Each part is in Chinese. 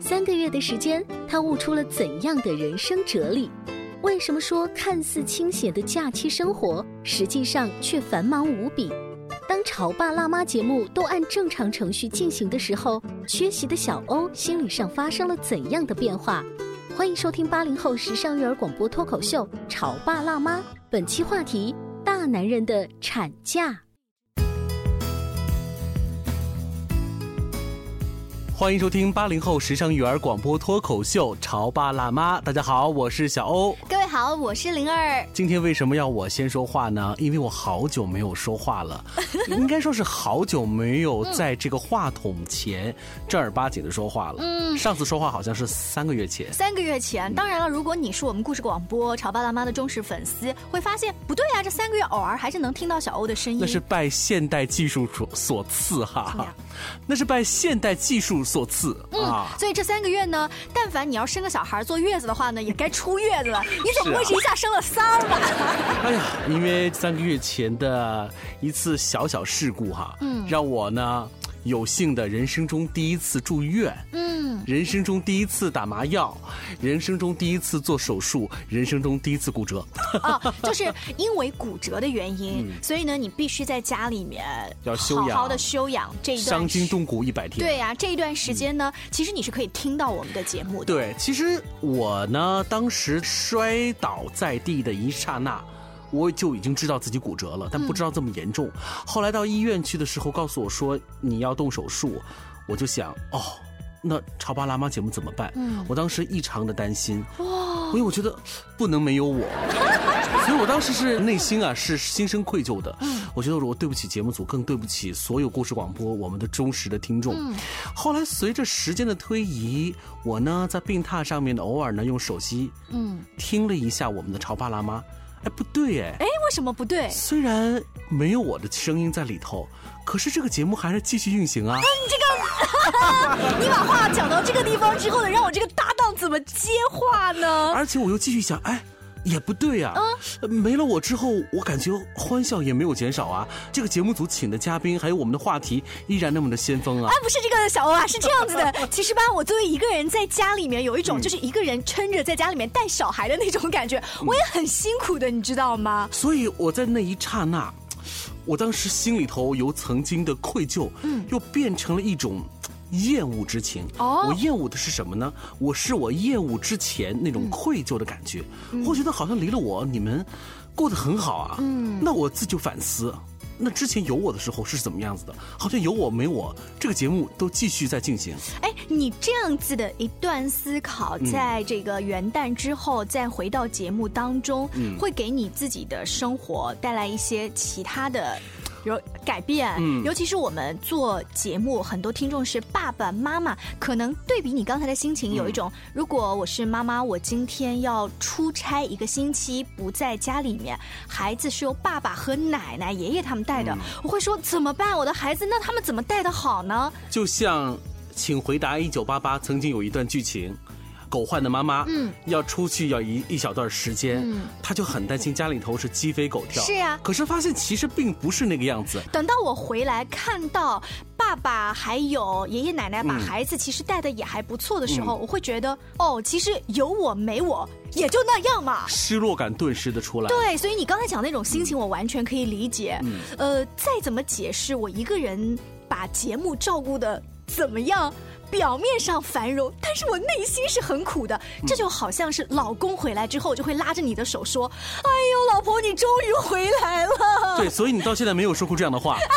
三个月的时间，他悟出了怎样的人生哲理？为什么说看似清闲的假期生活，实际上却繁忙无比？当《潮爸辣妈》节目都按正常程序进行的时候，缺席的小欧心理上发生了怎样的变化？欢迎收听八零后时尚育儿广播脱口秀《潮爸辣妈》，本期话题：大男人的产假。欢迎收听八零后时尚育儿广播脱口秀《潮爸辣妈》。大家好，我是小欧。各位好，我是灵儿。今天为什么要我先说话呢？因为我好久没有说话了，应该说是好久没有在这个话筒前正儿八经的说话了。嗯，上次说话好像是三个月前。三个月前，当然了，如果你是我们故事广播《潮爸辣妈》的忠实粉丝，会发现不对啊，这三个月偶尔还是能听到小欧的声音。那是拜现代技术所所赐哈，那是拜现代技术。所赐啊，所以这三个月呢，但凡你要生个小孩坐月子的话呢，也该出月子了。你怎么会是一下生了仨儿吧？哎呀，因为三个月前的一次小小事故哈，嗯，让我呢。有幸的人生中第一次住院，嗯，人生中第一次打麻药，人生中第一次做手术，人生中第一次骨折。啊，就是因为骨折的原因，所以呢，你必须在家里面要修好好的休养这一段伤筋动骨一百天。对呀，这一段时间呢，其实你是可以听到我们的节目的。对，其实我呢，当时摔倒在地的一刹那。我就已经知道自己骨折了，但不知道这么严重。后来到医院去的时候，告诉我说你要动手术，我就想哦，那潮爸辣妈节目怎么办？嗯，我当时异常的担心，哇，因为我觉得不能没有我，所以我当时是内心啊是心生愧疚的。嗯，我觉得我对不起节目组，更对不起所有故事广播我们的忠实的听众。嗯，后来随着时间的推移，我呢在病榻上面呢偶尔呢用手机嗯听了一下我们的潮爸辣妈。哎，不对哎！哎，为什么不对？虽然没有我的声音在里头，可是这个节目还是继续运行啊！哎，你这个，你把话讲到这个地方之后呢，让我这个搭档怎么接话呢？而且我又继续想，哎。也不对呀，没了我之后，我感觉欢笑也没有减少啊。这个节目组请的嘉宾，还有我们的话题，依然那么的先锋啊。哎，不是这个小欧啊，是这样子的。其实吧，我作为一个人在家里面，有一种就是一个人撑着在家里面带小孩的那种感觉，我也很辛苦的，你知道吗？所以我在那一刹那，我当时心里头由曾经的愧疚，嗯，又变成了一种。厌恶之情，我厌恶的是什么呢？我是我厌恶之前那种愧疚的感觉，我觉得好像离了我，你们过得很好啊。嗯，那我自就反思，那之前有我的时候是怎么样子的？好像有我没我，这个节目都继续在进行。哎，你这样子的一段思考，在这个元旦之后再回到节目当中，会给你自己的生活带来一些其他的。有改变，嗯，尤其是我们做节目，很多听众是爸爸妈妈，可能对比你刚才的心情，有一种，如果我是妈妈，我今天要出差一个星期，不在家里面，孩子是由爸爸和奶奶、爷爷他们带的，我会说怎么办？我的孩子，那他们怎么带的好呢？就像，请回答一九八八，曾经有一段剧情。狗焕的妈妈，嗯，要出去要一一小段时间，嗯，他就很担心家里头是鸡飞狗跳，是呀。可是发现其实并不是那个样子。等到我回来看到。爸爸还有爷爷奶奶把嗯孩子其实带的也还不错的时候，我会觉得哦，其实有我没我也就那样嘛。失落感顿时的出来。对，所以你刚才讲那种心情，我完全可以理解。嗯呃，再怎么解释，我一个人把节目照顾的怎么样？表面上繁荣，但是我内心是很苦的。这就好像是老公回来之后，就会拉着你的手说：“哎呦，老婆，你终于回来了。”对，所以你到现在没有说过这样的话。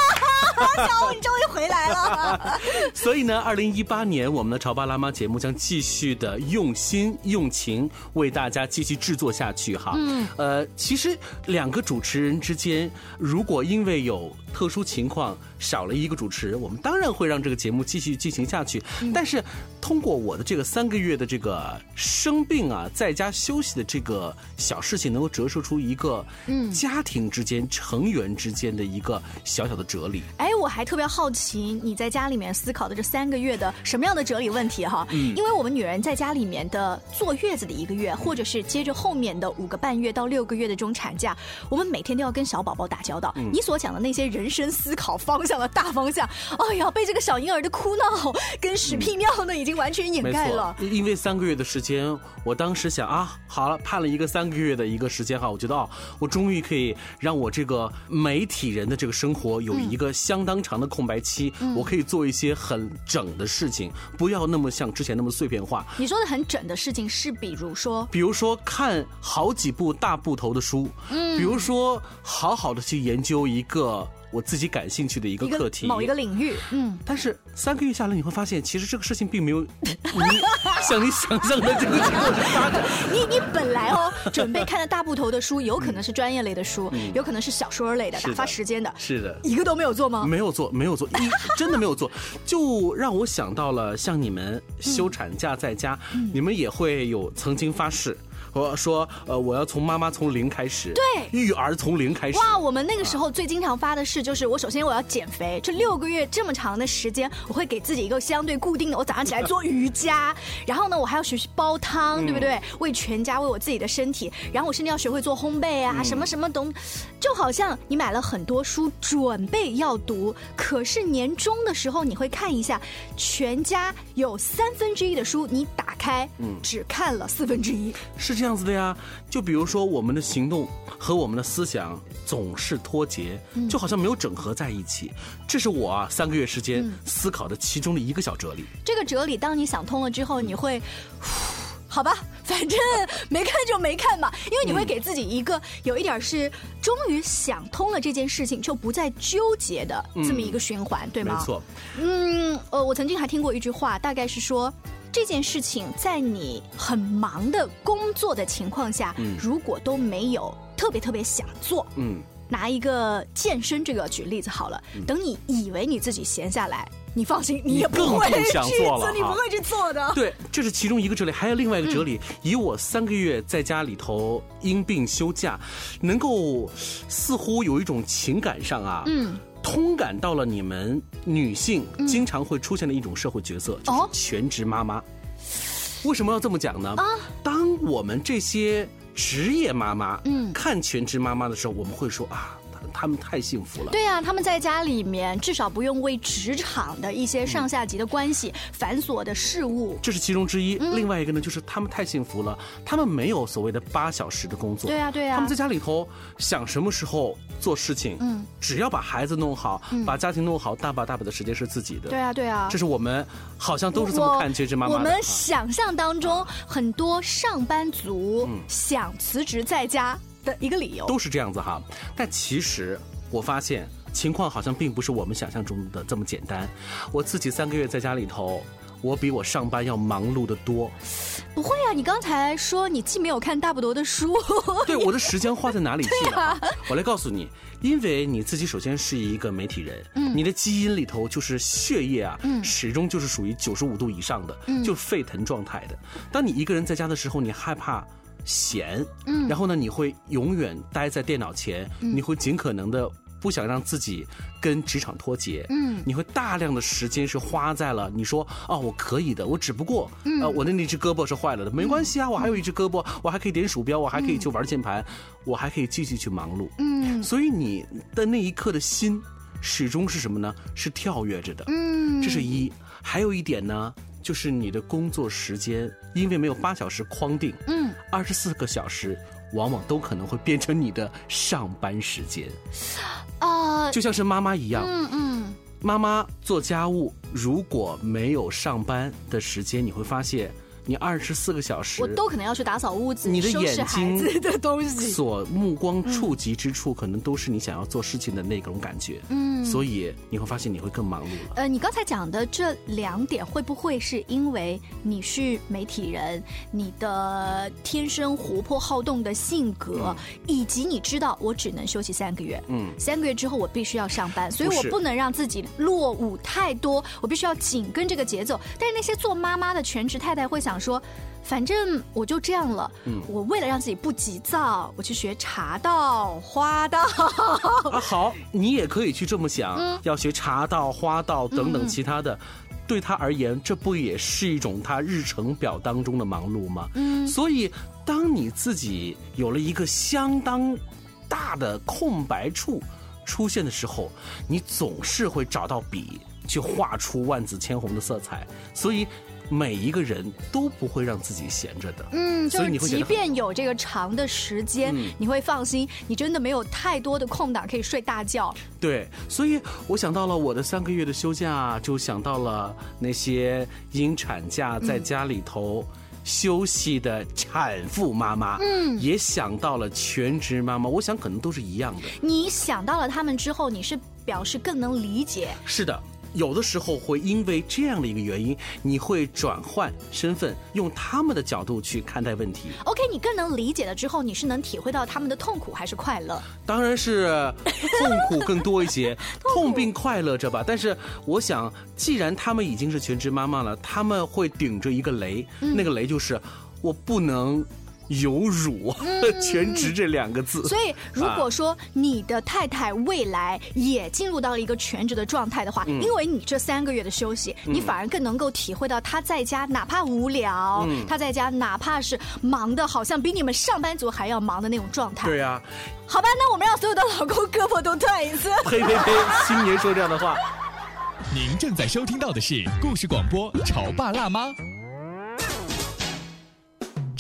小欧，你终于回来了。所以呢，二零一八年我们的潮爸辣妈节目将继续的用心用情为大家继续制作下去哈。嗯，呃，其实两个主持人之间，如果因为有特殊情况少了一个主持人，我们当然会让这个节目继续进行下去。但是通过我的这个三个月的这个生病啊，在家休息的这个小事情，能够折射出一个嗯家庭之间成员之间的一个小小的哲理。哎，我还特别好奇你在家里面思考的这三个月的什么样的哲理问题哈？嗯，因为我们女人在家里面的坐月子的一个月，或者是接着后面的五个半月到六个月的这种产假，我们每天都要跟小宝宝打交道。嗯你所讲的那些人生思考方向的大方向，哎呀，被这个小婴儿的哭闹跟屎屁尿呢，已经完全掩盖了。因为三个月的时间，我当时想啊，好了，盼了一个三个月的一个时间哈，我觉得哦，我终于可以让我这个媒体人的这个生活有一个相当长的空白期，我可以做一些很整的事情，不要那么像之前那么碎片化。你说的很整的事情是，比如说，比如说看好几部大部头的书，嗯，比如说好好的去研究一个我自己感兴趣的一个课题，某一个领域，嗯，但是三个月下来，你会发现，其实这个事情并没有你像你想象的这个结果是发展。你你本来哦准备看的大部头的书，有可能是专业类的书，有可能是小说类的，的。打发时间的，是的，一个都没有做吗？没有做，没有做，一 真的没有做，就让我想到了像你们休产假在家，你们也会有曾经发誓，我说呃我要从妈妈从零开始，对育儿从零开始。哇，我们那个时候最经常发的是，就是我首先我要减肥，这六个月这么长的时间，我会给自己一个相对固定的，我早上起来做瑜伽，然后呢，我还要学习煲汤，对不对？为全家，为我自己的身体，然后我甚至要学会做烘焙啊，什么什么东，就好像你买了很多书准备要读，可是年终的时候你会看一下，全家有三分之一的书你打开，嗯只看了四分之一。是这样子的呀，就比如说我们的行动和我们的思想总是脱节，就好像没有整合在一起。这是我啊三个月时间思考的其中的一个小哲理。这个哲理，当你想通了之后，你会，好吧，反正没看就没看嘛，因为你会给自己一个有一点是终于想通了这件事情，就不再纠结的这么一个循环，对吗？没。错，嗯，呃，我曾经还听过一句话，大概是说。这件事情在你很忙的工作的情况下，如果都没有特别特别想做，嗯，拿一个健身这个举例子好了，等你以为你自己闲下来，你放心，你也不会想去做了你不会去做的。对，这是其中一个哲理，还有另外一个哲理。以我三个月在家里头因病休假，能够似乎有一种情感上啊，嗯。通感到了你们女性经常会出现的一种社会角色，就是哦全职妈妈。为什么要这么讲呢？啊，当我们这些职业妈妈，嗯，看全职妈妈的时候，我们会说啊，她她们太幸福了。对啊，他们在家里面至少不用为职场的一些上下级的关系、繁琐的事务。这是其中之一。另外一个呢，就是他们太幸福了，他们没有所谓的八小时的工作。对啊对啊他们在家里头想什么时候做事情，嗯，只要把孩子弄好，把家庭弄好，大把大把的时间是自己的。对啊，对啊。这是我们好像都是这么看全职妈妈的。我们啊想象当中，很多上班族想辞职在家的一个理由。都是这样子哈。但其实我发现情况好像并不是我们想象中的这么简单。我自己三个月在家里头，我比我上班要忙碌的多。不会啊，你刚才说你既没有看大不多的书，对，我的时间花在哪里去了？我来告诉你，因为你自己首先是一个媒体人，嗯，你的基因里头就是血液啊，嗯，始终就是属于九十五度以上的，嗯，就沸腾状态的。当你一个人在家的时候，你害怕。闲，嗯，然后呢，你会永远待在电脑前，你会尽可能的不想让自己跟职场脱节，嗯，你会大量的时间是花在了你说哦，我可以的，我只不过，呃，我的那只胳膊是坏了的，没关系啊，我还有一只胳膊，我还可以点鼠标，我还可以去玩键盘，我还可以继续去忙碌，嗯，所以你的那一刻的心。始终是什么呢？是跳跃着的。嗯。这是一。还有一点呢，就是你的工作时间，因为没有八小时框定，嗯，二十四个小时，往往都可能会变成你的上班时间。啊，就像是妈妈一样，嗯嗯，妈妈做家务，如果没有上班的时间，你会发现，你二十四个小时我都可能要去打扫屋子，你的眼孩睛子的东西。所目光触及之处，可能都是你想要做事情的那种感觉。嗯所以你会发现你会更忙碌了。呃，你刚才讲的这两点，会不会是因为你是媒体人，你的天生活泼好动的性格，以及你知道我只能休息三个月，嗯三个月之后我必须要上班，所以我不能让自己落伍太多，我必须要紧跟这个节奏。但是那些做妈妈的全职太太会想说。反正我就这样了，嗯我为了让自己不急躁，我去学茶道、花道，啊，好，你也可以去这么想，嗯要学茶道、花道等等其他的。对他而言，这不也是一种他日程表当中的忙碌吗？嗯，所以当你自己有了一个相当大的空白处出现的时候，你总是会找到笔去画出万紫千红的色彩。所以每一个人都不会让自己闲着的。嗯，就是即便有这个长的时间，嗯你会放心，你真的没有太多的空档可以睡大觉。对，所以我想到了我的三个月的休假，就想到了那些因产假在家里头休息的产妇妈妈，嗯，也想到了全职妈妈，我想可能都是一样的。你想到了他们之后，你是表示更能理解。是的。有的时候会因为这样的一个原因，你会转换身份，用他们的角度去看待问题。OK，你更能理解了之后，你是能体会到他们的痛苦还是快乐？当然是痛苦更多一些，痛并快乐着吧。但是我想，既然他们已经是全职妈妈了，他们会顶着一个雷，那个雷就是我不能有辱“全职”这两个字。所以，如果说你的太太未来也进入到了一个全职的状态的话，嗯因为你这三个月的休息，你反而更能够体会到她在家哪怕无聊，嗯她在家哪怕是忙的好像比你们上班族还要忙的那种状态。对呀、好吧，那我们让所有的老公胳膊都断一次。呸呸呸！新年说这样的话。您正在收听到的是故事广播《潮爸辣妈》。《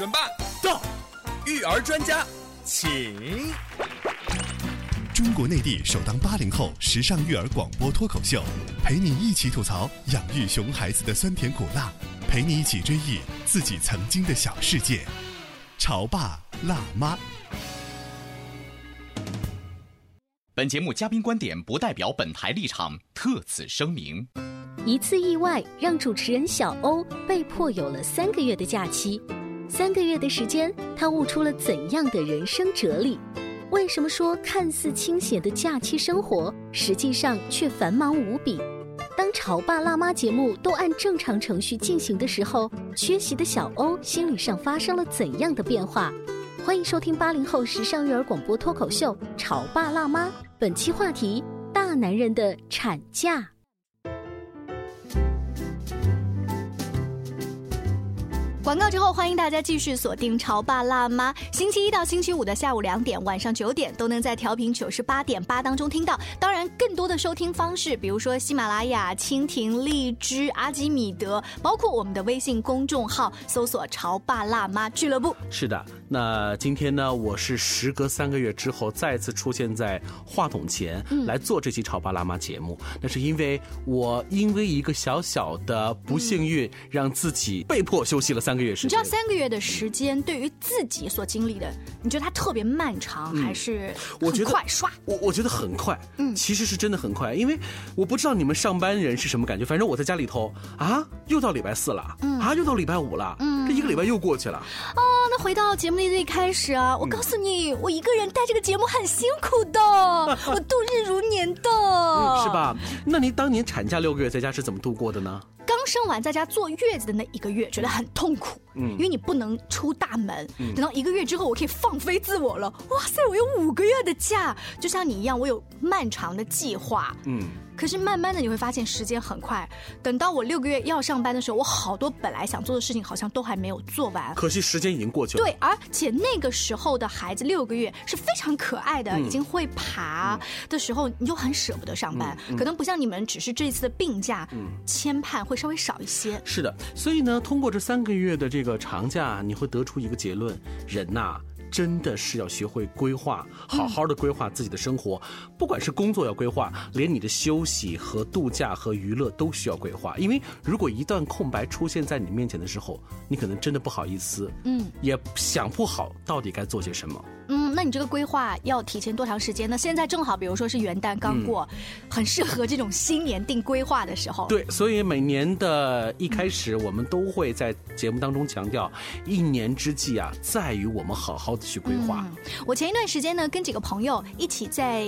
准爸到，育儿专家，请。中国内地首档八零后时尚育儿广播脱口秀，陪你一起吐槽养育熊孩子的酸甜苦辣，陪你一起追忆自己曾经的小世界。潮爸辣妈。本节目嘉宾观点不代表本台立场，特此声明。一次意外让主持人小欧被迫有了三个月的假期。三个月的时间，他悟出了怎样的人生哲理？为什么说看似清闲的假期生活，实际上却繁忙无比？当潮爸辣妈节目都按正常程序进行的时候，缺席的小欧心理上发生了怎样的变化？欢迎收听八零后时尚育儿广播脱口秀《潮爸辣妈》，本期话题：大男人的产假。广告之后，欢迎大家继续锁定《潮爸辣妈》，星期一到星期五的下午两点、晚上九点都能在调频九十八点八当中听到。当然，更多的收听方式，比如说喜马拉雅、蜻蜓、荔枝、阿基米德，包括我们的微信公众号，搜索“潮爸辣妈俱乐部是的，那今天呢，我是时隔三个月之后再次出现在话筒前、来做这期《潮爸辣妈》节目。那是因为我因为一个小小的不幸运，让自己被迫休息了三个月”。时间你知道。三个月的时间对于自己所经历的，你觉得它特别漫长，还是很我觉得快刷？我我觉得很快，嗯，其实是真的很快，因为我不知道你们上班人是什么感觉，反正我在家里头啊，又到礼拜四了，啊，又到礼拜五了，嗯，这一个礼拜又过去了。哦，那回到节目的最开始啊，我告诉你，我一个人带这个节目很辛苦的，我度日如年的，是？吧？那您当年产假六个月在家是怎么度过的呢？刚生完在家坐月子的那一个月，觉得很痛苦，嗯因为你不能出大门。等到一个月之后，我可以放飞自我了。哇塞，我有五个月的假，就像你一样，我有漫长的计划。嗯，可是慢慢的你会发现时间很快，等到我六个月要上班的时候，我好多本来想做的事情好像都还没有做完。可惜时间已经过去了。对，而且那个时候的孩子六个月是非常可爱的，已经会爬的时候，你就很舍不得上班。可能不像你们，只是这一次的病假，牵绊会稍微少一些。是的，所以呢，通过这三个月的这个长假，你会得出一个结论：人呐、真的是要学会规划，好好的规划自己的生活，不管是工作要规划，连你的休息和度假和娱乐都需要规划。因为如果一段空白出现在你面前的时候，你可能真的不好意思，嗯，也想不好到底该做些什么。嗯，那你这个规划要提前多长时间呢？现在正好，比如说是元旦刚过，很适合这种新年定规划的时候。对，所以每年的一开始，我们都会在节目当中强调，一年之计啊，在于我们好好的去规划。我前一段时间呢，跟几个朋友一起在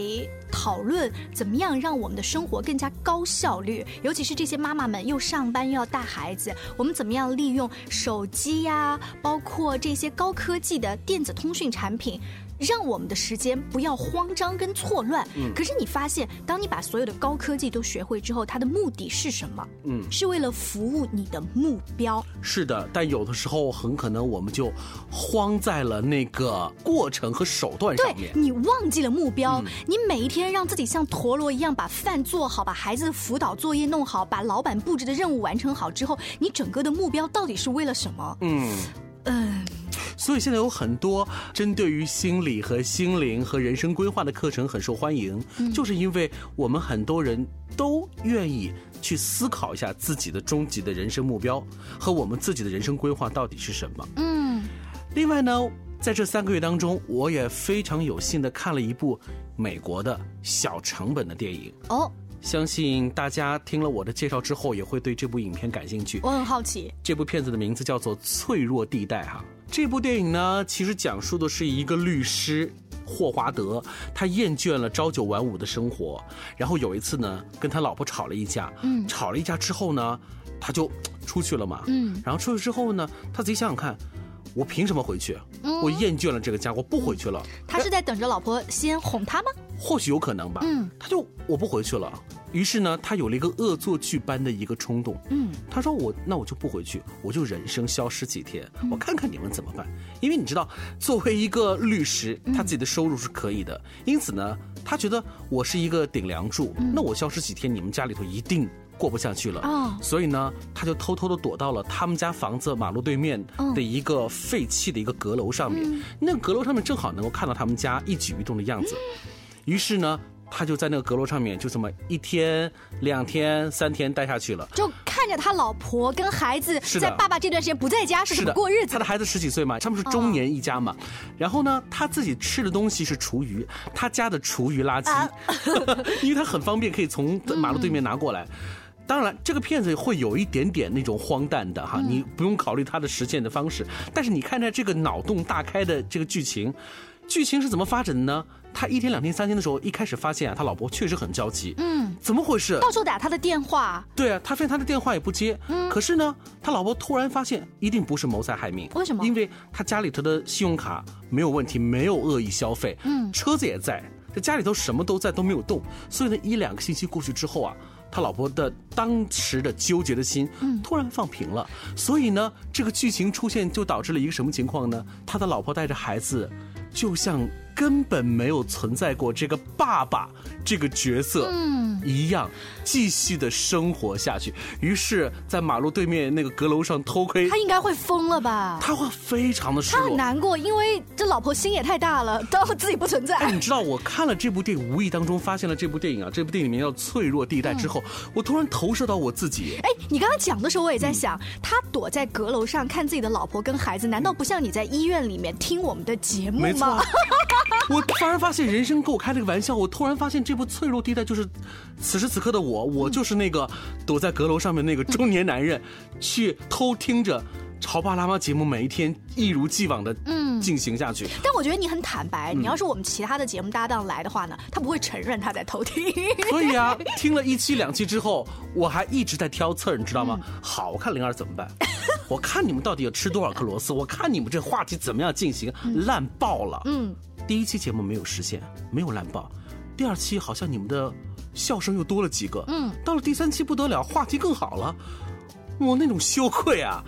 讨论怎么样让我们的生活更加高效率，尤其是这些妈妈们又上班又要带孩子，我们怎么样利用手机呀、包括这些高科技的电子通讯产品。让我们的时间不要慌张跟错乱。可是你发现，当你把所有的高科技都学会之后，它的目的是什么？嗯是为了服务你的目标。是的，但有的时候很可能我们就慌在了那个过程和手段上面。你忘记了目标，嗯你每一天让自己像陀螺一样把饭做好，把孩子的辅导作业弄好，把老板布置的任务完成好之后，你整个的目标到底是为了什么？嗯，嗯，所以现在有很多针对于心理和心灵和人生规划的课程很受欢迎，就是因为我们很多人都愿意去思考一下自己的终极的人生目标和我们自己的人生规划到底是什么。嗯，另外呢，在这三个月当中，我也非常有幸的看了一部美国的小成本的电影。哦，相信大家听了我的介绍之后，也会对这部影片感兴趣。我很好奇。这部片子的名字叫做《脆弱地带》哈。这部电影呢，其实讲述的是一个律师霍华德，他厌倦了朝九晚五的生活，然后有一次呢，跟他老婆吵了一架，嗯，吵了一架之后呢，他就出去了嘛，嗯，然后出去之后呢，他自己想想看，我凭什么回去？我厌倦了这个家，我不回去了。他是在等着老婆先哄他吗？或许有可能吧。嗯，他就我不回去了。于是呢，他有了一个恶作剧般的一个冲动。嗯，他说我那我就不回去，我就人生消失几天，我看看你们怎么办。因为你知道，作为一个律师，他自己的收入是可以的，因此呢，他觉得我是一个顶梁柱，那我消失几天，你们家里头一定。过不下去了，哦所以呢，他就偷偷的躲到了他们家房子马路对面的一个废弃的一个阁楼上面。那个阁楼上面正好能够看到他们家一举一动的样子。于是呢，他就在那个阁楼上面就这么一天、两天、三天待下去了。就看着他老婆跟孩子在爸爸这段时间不在家是怎么是，过日子。他的孩子十几岁嘛，他们是中年一家嘛。然后呢，他自己吃的东西是厨余，他家的厨余垃圾，啊。因为他很方便，可以从马路对面拿过来。当然，这个片子会有一点点那种荒诞的哈，你不用考虑它的实现的方式，但是你看着这个脑洞大开的这个剧情，剧情是怎么发展的呢？他一天、两天、三天的时候，一开始发现啊，他老婆确实很焦急，嗯，怎么回事？到处打他的电话，对啊，他发现他的电话也不接，嗯。可是呢，他老婆突然发现一定不是谋财害命，为什么？因为他家里头的信用卡没有问题，没有恶意消费，嗯，车子也在，这家里头什么都在，都没有动，所以呢，一两个星期过去之后啊。他老婆的当时的纠结的心，突然放平了，所以呢，这个剧情出现就导致了一个什么情况呢？他的老婆带着孩子，就像根本没有存在过这个爸爸这个角色，嗯一样继续的生活下去。于是，在马路对面那个阁楼上偷窥他，应该会疯了吧？他会非常的失他很。难过，因为这老婆心也太大了，当自己不存在。哎，你知道我看了这部电影，无意当中发现了这部电影啊，这部电影名叫《脆弱地带》之后，我突然投射到我自己。哎，你刚刚讲的时候，我也在想，嗯他躲在阁楼上看自己的老婆跟孩子，难道不像你在医院里面听我们的节目吗没错吗？，我突然发现人生给我开了个玩笑。我突然发现这部《脆弱地带》就是此时此刻的我，我就是那个躲在阁楼上面那个中年男人，去偷听着《潮爸辣妈》节目，每一天一如既往的嗯进行下去。但我觉得你很坦白，嗯你要是我们其他的节目搭档来的话呢，他不会承认他在偷听。所以啊，听了一期两期之后，我还一直在挑刺儿，你知道吗？好，我看灵儿怎么办？我看你们到底要吃多少颗螺丝？我看你们这话题怎么样进行？烂爆了！嗯，第一期节目没有实现，没有烂爆。第二期好像你们的笑声又多了几个。嗯，到了第三期不得了，话题更好了。我那种羞愧啊，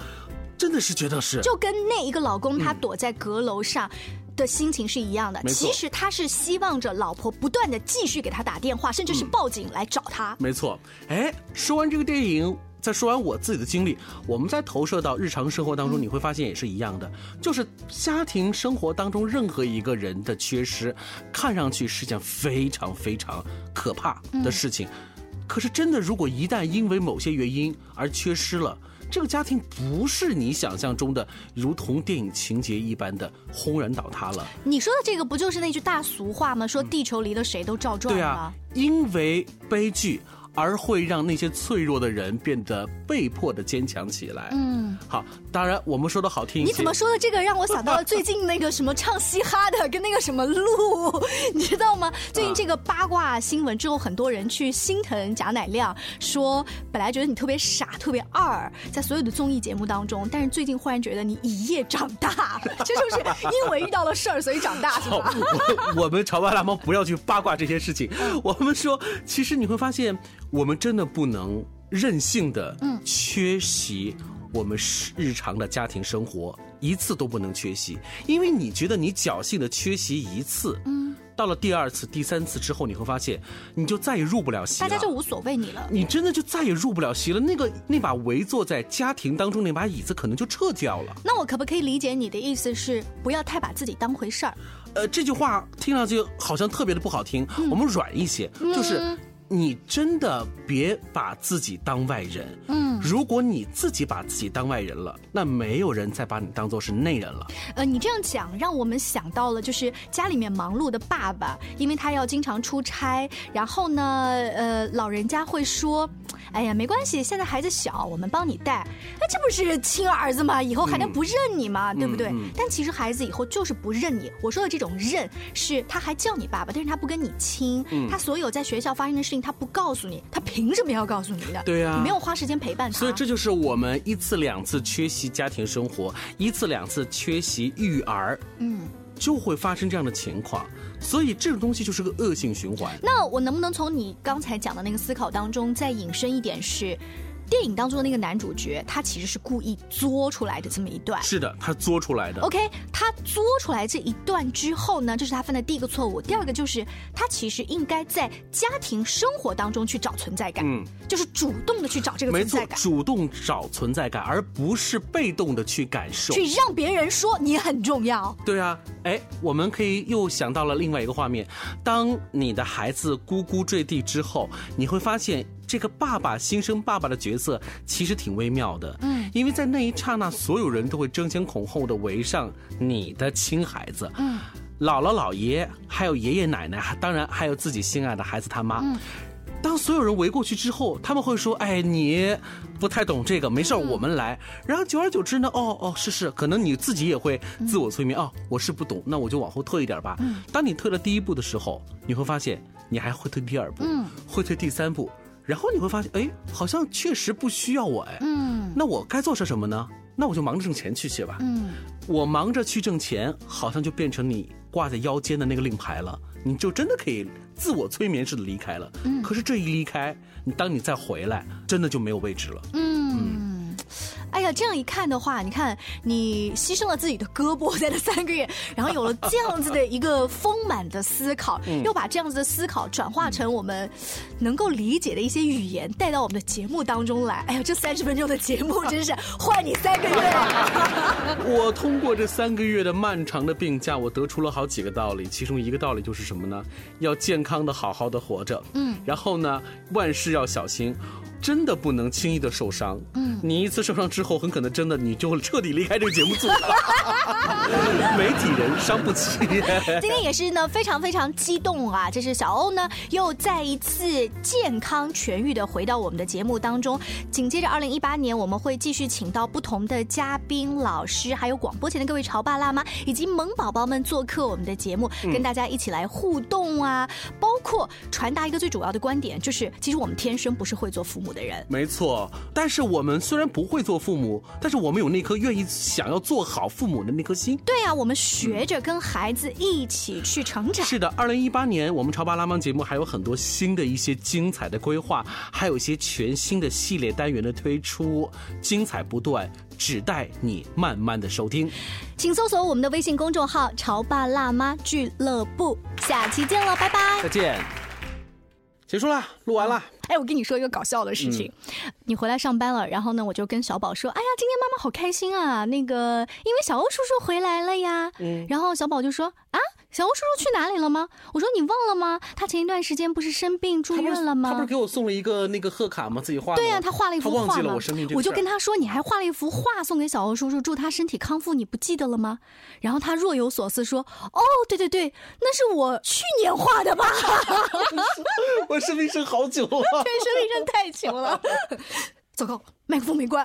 真的是觉得是就跟那一个老公他躲在阁楼上。的心情是一样的，其实他是希望着老婆不断的继续给他打电话，甚至是报警来找他。没错，哎，说完这个电影，再说完我自己的经历，我们再投射到日常生活当中，你会发现也是一样的，就是家庭生活当中任何一个人的缺失，看上去是件非常非常可怕的事情，可是真的，如果一旦因为某些原因而缺失了。这个家庭不是你想象中的，如同电影情节一般的轰然倒塌了。你说的这个不就是那句大俗话吗？说地球离了谁都照转吗？对啊，因为悲剧而会让那些脆弱的人变得被迫的坚强起来。嗯，好，当然我们说的好听一些。你怎么说的这个让我想到了最近那个什么唱嘻哈的跟那个什么鹿，你知道吗？最近这个八卦新闻之后，很多人去心疼贾乃亮，说本来觉得你特别傻、特别二，在所有的综艺节目当中，但是最近忽然觉得你一夜长大，这就是因为遇到了事儿所以长大，是吧？我我们潮爸辣妈不要去八卦这些事情。我们说，其实你会发现，我们真的不能任性的缺席我们日常的家庭生活，一次都不能缺席，因为你觉得你侥幸的缺席一次，嗯，到了第二次、第三次之后，你会发现，你就再也入不了席了。大家就无所谓你了。你真的就再也入不了席了。那个那把围坐在家庭当中那把椅子，可能就撤掉了。那我可不可以理解你的意思是，不要太把自己当回事儿？呃，这句话听上去好像特别的不好听，我们软一些，就是你真的别把自己当外人。嗯，如果你自己把自己当外人了，那没有人再把你当做是内人了。呃，你这样讲让我们想到了，就是家里面忙碌的爸爸，因为他要经常出差，然后呢，呃，老人家会说：“哎呀，没关系，现在孩子小，我们帮你带。”哎，这不是亲儿子吗？以后还能不认你吗？对不对？嗯但其实孩子以后就是不认你。我说的这种认，是他还叫你爸爸，但是他不跟你亲，嗯他所有在学校发生的事情他不告诉你，他凭什么要告诉你的？对呀你没有花时间陪伴他。所以这就是我们一次两次缺席家庭生活，一次两次缺席育儿，嗯。就会发生这样的情况。所以这种东西就是个恶性循环。那我能不能从你刚才讲的那个思考当中再引申一点是？电影当中的那个男主角，他其实是故意作出来的这么一段。是的，他作出来的。OK，他作出来这一段之后呢，这是他犯的第一个错误。第二个就是他其实应该在家庭生活当中去找存在感，嗯，就是主动的去找这个存在，感，主动找存在感，而不是被动的去感受。去让别人说你很重要。对啊，哎，我们可以又想到了另外一个画面，当你的孩子咕咕坠地之后，你会发现这个爸爸新生爸爸的角色其实挺微妙的，嗯，因为在那一刹那，所有人都会争先恐后的围上你的亲孩子，嗯，姥姥姥爷，还有爷爷奶奶，当然还有自己心爱的孩子他妈，嗯。当所有人围过去之后，他们会说：“哎，你不太懂这个，没事儿，我们来。”然后久而久之呢，哦哦，是是，可能你自己也会自我催眠哦，我是不懂，那我就往后退一点吧。嗯。当你退了第一步的时候，你会发现你还会退第二步，嗯。会退第三步，然后你会发现，哎，好像确实不需要我，哎，嗯那我该做些什么呢？那我就忙着挣钱去去吧。嗯，我忙着去挣钱，好像就变成你挂在腰间的那个令牌了，你就真的可以自我催眠似的离开了。嗯，可是这一离开，你当你再回来，真的就没有位置了。嗯，哎呀，这样一看的话，你看你牺牲了自己的胳膊在那三个月，然后有了这样子的一个丰满的思考，又把这样子的思考转化成我们能够理解的一些语言带到我们的节目当中来。哎呀，这三十分钟的节目真是换你三个月。我通过这三个月的漫长的病假，我得出了好几个道理，其中一个道理就是什么呢？要健康的好好的活着，嗯，然后呢，万事要小心。真的不能轻易的受伤。嗯，你一次受伤之后，很可能真的你就彻底离开这个节目组。媒体人伤不起。今天也是呢，非常非常激动啊！这是小欧呢，又再一次健康痊愈的回到我们的节目当中。紧接着，二零一八年我们会继续请到不同的嘉宾、老师，还有广播前的各位潮爸辣妈以及萌宝宝们做客我们的节目，跟大家一起来互动啊！包括传达一个最主要的观点，就是其实我们天生不是会做父母的人。没错，但是我们虽然不会做父母，但是我们有那颗愿意想要做好父母的那颗心。对啊，我们学着跟孩子一起去成长。是的，二零一八年我们潮爸辣妈节目还有很多新的一些精彩的规划，还有一些全新的系列单元的推出，精彩不断，只待你慢慢的收听。请搜索我们的微信公众号“潮爸辣妈俱乐部”，下期见了，拜拜。再见。结束了，录完了。哎，我跟你说一个搞笑的事情，你回来上班了，然后呢，我就跟小宝说：“哎呀，今天妈妈好开心啊，那个因为小欧叔叔回来了呀。”嗯，然后小宝就说：“啊。”小欧叔叔去哪里了吗？我说你忘了吗？他前一段时间不是生病住院了吗？他不是给我送了一个那个贺卡吗？自己画的。对呀，他画了一幅画。他忘记了我生病这我就跟他说，你还画了一幅画送给小欧叔叔，祝他身体康复，你不记得了吗？然后他若有所思说：“哦，对对对，那是我去年画的吧？” 我生病生好久了，对，生病生太久了。糟糕，麦克风没关。